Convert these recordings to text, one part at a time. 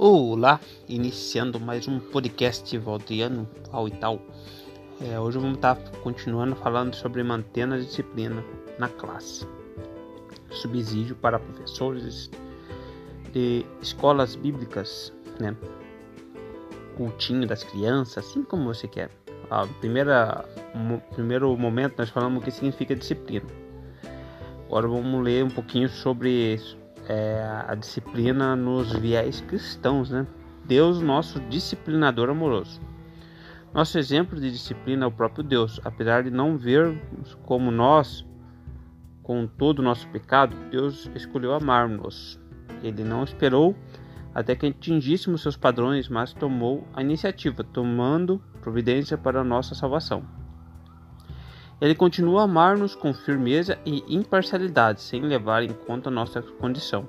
Olá, iniciando mais um podcast Valdiano ao e tal. É, hoje vamos estar continuando falando sobre manter a disciplina na classe. Subsídio para professores de escolas bíblicas, né? Cultinho das crianças, assim como você quer. A primeira, no primeiro momento nós falamos o que significa disciplina. Agora vamos ler um pouquinho sobre é, a disciplina nos viés cristãos, né? Deus, nosso disciplinador amoroso. Nosso exemplo de disciplina é o próprio Deus. Apesar de não vermos como nós, com todo o nosso pecado, Deus escolheu amar-nos. Ele não esperou até que atingíssemos seus padrões, mas tomou a iniciativa, tomando providência para a nossa salvação. Ele continua a amar-nos com firmeza e imparcialidade, sem levar em conta nossa condição.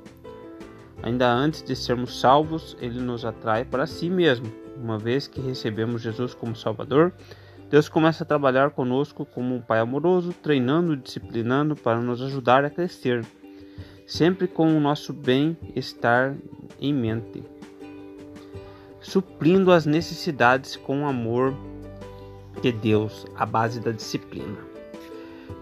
Ainda antes de sermos salvos, ele nos atrai para si mesmo. Uma vez que recebemos Jesus como Salvador, Deus começa a trabalhar conosco como um Pai amoroso, treinando e disciplinando para nos ajudar a crescer, sempre com o nosso bem-estar em mente, suprindo as necessidades com amor de Deus à base da disciplina.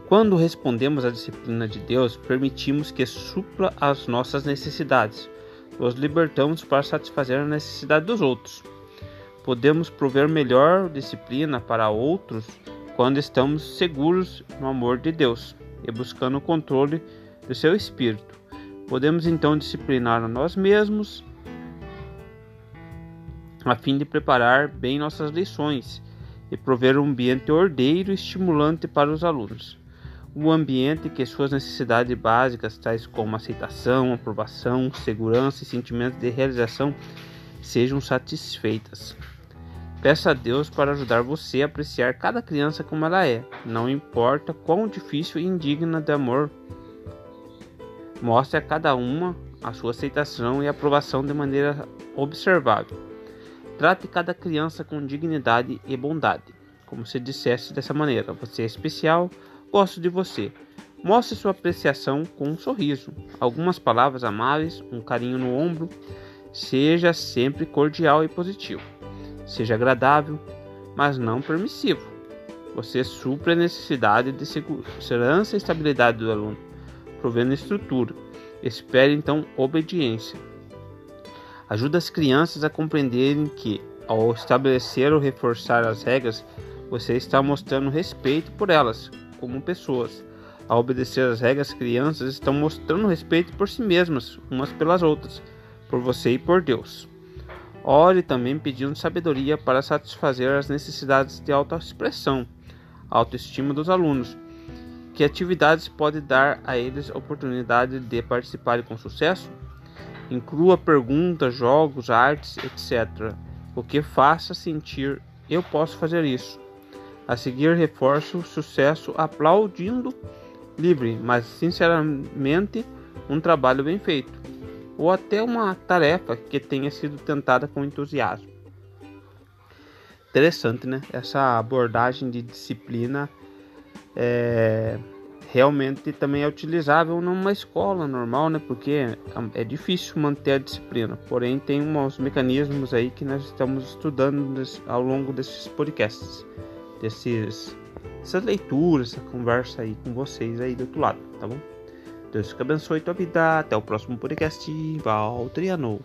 Quando respondemos à disciplina de Deus, permitimos que supla as nossas necessidades. Nos libertamos para satisfazer a necessidade dos outros. Podemos prover melhor disciplina para outros quando estamos seguros no amor de Deus e buscando o controle do seu espírito. Podemos então disciplinar a nós mesmos a fim de preparar bem nossas lições e prover um ambiente ordeiro e estimulante para os alunos. Um ambiente que suas necessidades básicas, tais como aceitação, aprovação, segurança e sentimento de realização, sejam satisfeitas. Peça a Deus para ajudar você a apreciar cada criança como ela é, não importa quão difícil e indigna de amor. Mostre a cada uma a sua aceitação e aprovação de maneira observável. Trate cada criança com dignidade e bondade, como se dissesse dessa maneira: Você é especial, gosto de você. Mostre sua apreciação com um sorriso, algumas palavras amáveis, um carinho no ombro. Seja sempre cordial e positivo. Seja agradável, mas não permissivo. Você supre a necessidade de segurança e estabilidade do aluno, provendo estrutura. Espere então obediência. Ajuda as crianças a compreenderem que, ao estabelecer ou reforçar as regras, você está mostrando respeito por elas, como pessoas. Ao obedecer às regras, as crianças estão mostrando respeito por si mesmas, umas pelas outras, por você e por Deus. Ore também pedindo sabedoria para satisfazer as necessidades de autoexpressão, autoestima dos alunos. Que atividades pode dar a eles a oportunidade de participarem com sucesso? Inclua perguntas, jogos, artes, etc. O que faça sentir eu posso fazer isso. A seguir, reforço o sucesso aplaudindo livre, mas sinceramente um trabalho bem feito, ou até uma tarefa que tenha sido tentada com entusiasmo. Interessante, né? Essa abordagem de disciplina é realmente também é utilizável numa escola normal, né? Porque é difícil manter a disciplina. Porém, tem uns mecanismos aí que nós estamos estudando ao longo desses podcasts, desses, leituras, essa conversa aí com vocês aí do outro lado, tá bom? Deus que abençoe tua vida. Até o próximo podcast. Valtriano.